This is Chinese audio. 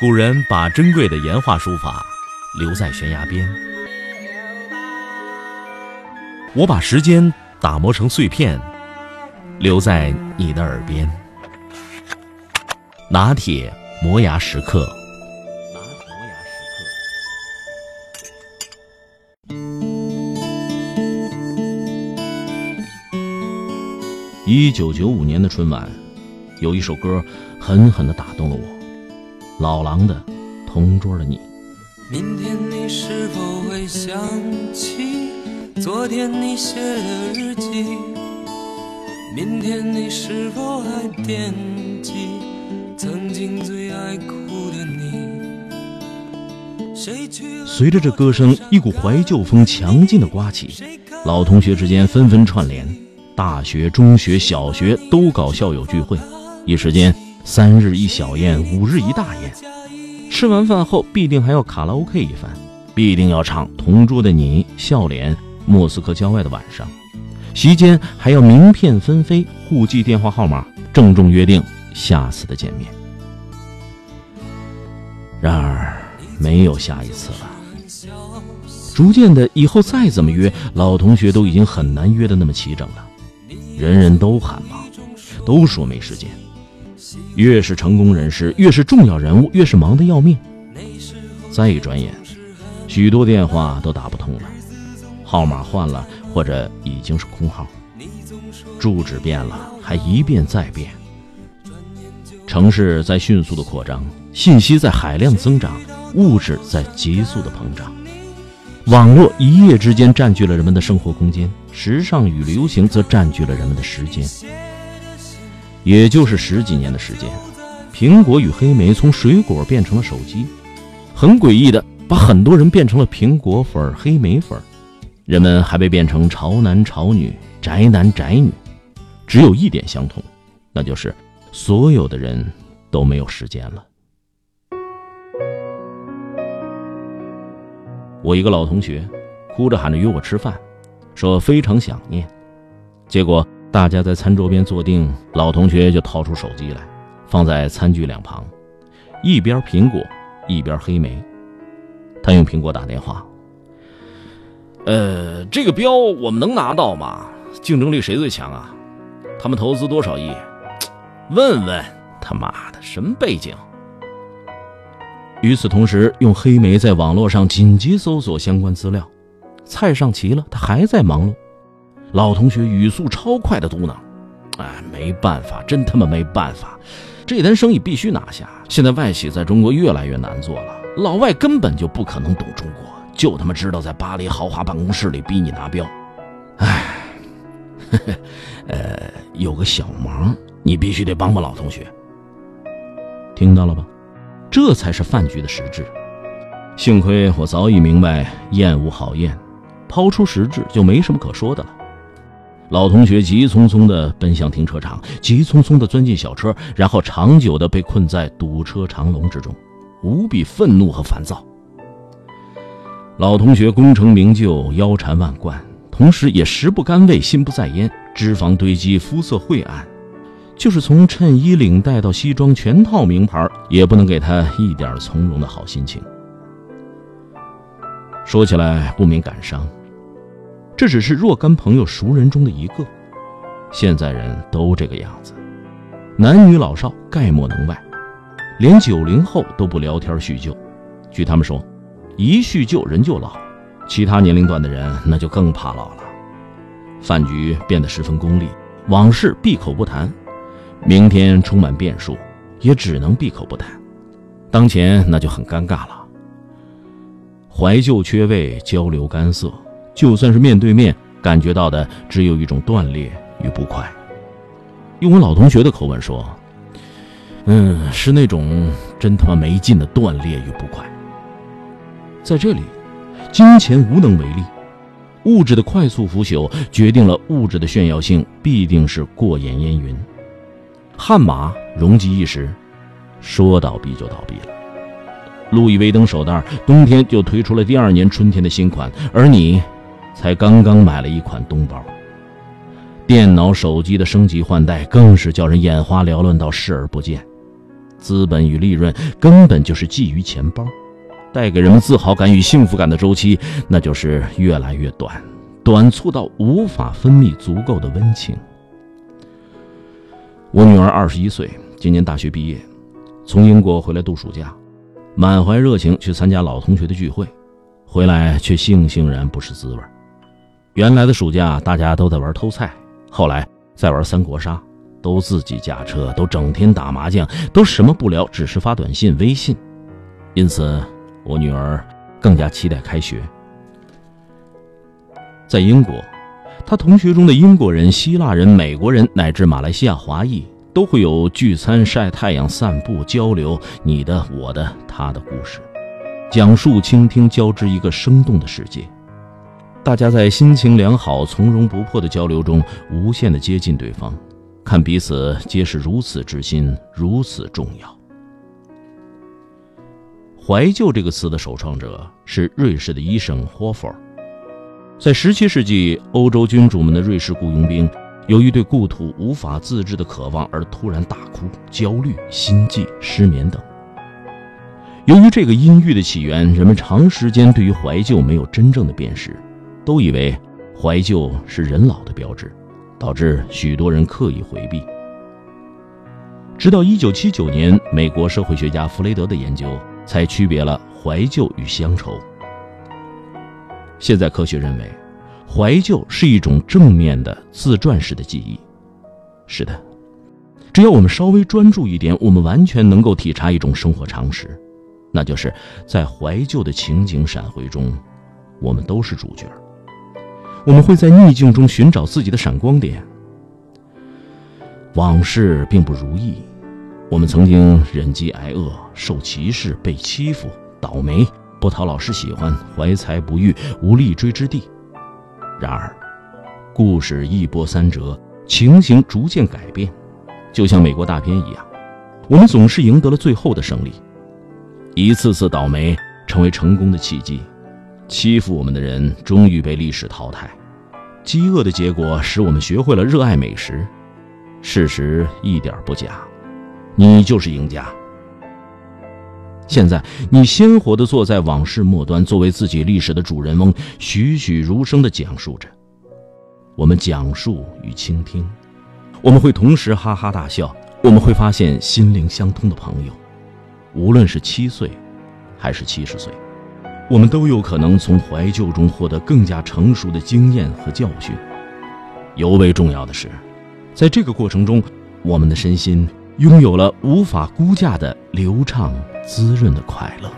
古人把珍贵的岩画书法留在悬崖边，我把时间打磨成碎片，留在你的耳边。拿铁磨牙时刻。一九九五年的春晚，有一首歌狠狠地打动了我。老狼的《同桌的你》。明天你是否会想起昨天你写的日记？明天你是否还惦记曾经最爱哭的你？随着这歌声，一股怀旧风强劲的刮起，老同学之间纷纷串联，大学、中学、小学都搞校友聚会，一时间。三日一小宴，五日一大宴。吃完饭后，必定还要卡拉 OK 一番，必定要唱《同桌的你》《笑脸》《莫斯科郊外的晚上》。席间还要名片纷飞，互记电话号码，郑重约定下次的见面。然而，没有下一次了。逐渐的，以后再怎么约，老同学都已经很难约的那么齐整了。人人都很忙，都说没时间。越是成功人士，越是重要人物，越是忙得要命。再一转眼，许多电话都打不通了，号码换了，或者已经是空号。住址变了，还一变再变。城市在迅速的扩张，信息在海量增长，物质在急速的膨胀。网络一夜之间占据了人们的生活空间，时尚与流行则占据了人们的时间。也就是十几年的时间，苹果与黑莓从水果变成了手机，很诡异的把很多人变成了苹果粉、黑莓粉，人们还被变成潮男潮女、宅男宅女，只有一点相同，那就是所有的人都没有时间了。我一个老同学，哭着喊着约我吃饭，说非常想念，结果。大家在餐桌边坐定，老同学就掏出手机来，放在餐具两旁，一边苹果，一边黑莓。他用苹果打电话：“呃，这个标我们能拿到吗？竞争力谁最强啊？他们投资多少亿？问问他妈的什么背景？”与此同时，用黑莓在网络上紧急搜索相关资料，菜上齐了，他还在忙碌。老同学语速超快的嘟囔：“哎，没办法，真他妈没办法，这单生意必须拿下。现在外企在中国越来越难做了，老外根本就不可能懂中国，就他妈知道在巴黎豪华办公室里逼你拿标。哎，呃，有个小忙，你必须得帮帮老同学。听到了吧？这才是饭局的实质。幸亏我早已明白，宴无好宴，抛出实质就没什么可说的了。”老同学急匆匆地奔向停车场，急匆匆地钻进小车，然后长久地被困在堵车长龙之中，无比愤怒和烦躁。老同学功成名就，腰缠万贯，同时也食不甘味，心不在焉，脂肪堆积，肤色晦暗，就是从衬衣、领带到西装，全套名牌，也不能给他一点从容的好心情。说起来不免感伤。这只是若干朋友熟人中的一个，现在人都这个样子，男女老少概莫能外，连九零后都不聊天叙旧。据他们说，一叙旧人就老，其他年龄段的人那就更怕老了。饭局变得十分功利，往事闭口不谈，明天充满变数，也只能闭口不谈。当前那就很尴尬了，怀旧缺位，交流干涩。就算是面对面，感觉到的只有一种断裂与不快。用我老同学的口吻说：“嗯，是那种真他妈没劲的断裂与不快。”在这里，金钱无能为力，物质的快速腐朽决定了物质的炫耀性必定是过眼烟云。悍马荣极一时，说倒闭就倒闭了。路易威登手袋冬天就推出了第二年春天的新款，而你。才刚刚买了一款冬包，电脑、手机的升级换代更是叫人眼花缭乱到视而不见。资本与利润根本就是觊觎钱包，带给人们自豪感与幸福感的周期，那就是越来越短，短促到无法分泌足够的温情。我女儿二十一岁，今年大学毕业，从英国回来度暑假，满怀热情去参加老同学的聚会，回来却悻悻然不是滋味。原来的暑假大家都在玩偷菜，后来在玩三国杀。都自己驾车，都整天打麻将，都什么不聊，只是发短信、微信。因此，我女儿更加期待开学。在英国，她同学中的英国人、希腊人、美国人乃至马来西亚华裔，都会有聚餐、晒太阳、散步、交流，你的、我的、他的故事，讲述、倾听，交织一个生动的世界。大家在心情良好、从容不迫的交流中，无限的接近对方。看彼此皆是如此之心，如此重要。怀旧这个词的首创者是瑞士的医生霍弗。在十七世纪，欧洲君主们的瑞士雇佣兵，由于对故土无法自制的渴望而突然大哭、焦虑、心悸、失眠等。由于这个阴郁的起源，人们长时间对于怀旧没有真正的辨识，都以为怀旧是人老的标志。导致许多人刻意回避。直到1979年，美国社会学家弗雷德的研究才区别了怀旧与乡愁。现在科学认为，怀旧是一种正面的自传式的记忆。是的，只要我们稍微专注一点，我们完全能够体察一种生活常识，那就是在怀旧的情景闪回中，我们都是主角。我们会在逆境中寻找自己的闪光点。往事并不如意，我们曾经忍饥挨饿、受歧视、被欺负、倒霉、不讨老师喜欢、怀才不遇、无立锥之地。然而，故事一波三折，情形逐渐改变，就像美国大片一样，我们总是赢得了最后的胜利。一次次倒霉成为成功的契机，欺负我们的人终于被历史淘汰。饥饿的结果使我们学会了热爱美食，事实一点不假，你就是赢家。现在你鲜活地坐在往事末端，作为自己历史的主人翁，栩栩如生地讲述着。我们讲述与倾听，我们会同时哈哈大笑，我们会发现心灵相通的朋友，无论是七岁，还是七十岁。我们都有可能从怀旧中获得更加成熟的经验和教训。尤为重要的是，在这个过程中，我们的身心拥有了无法估价的流畅、滋润的快乐。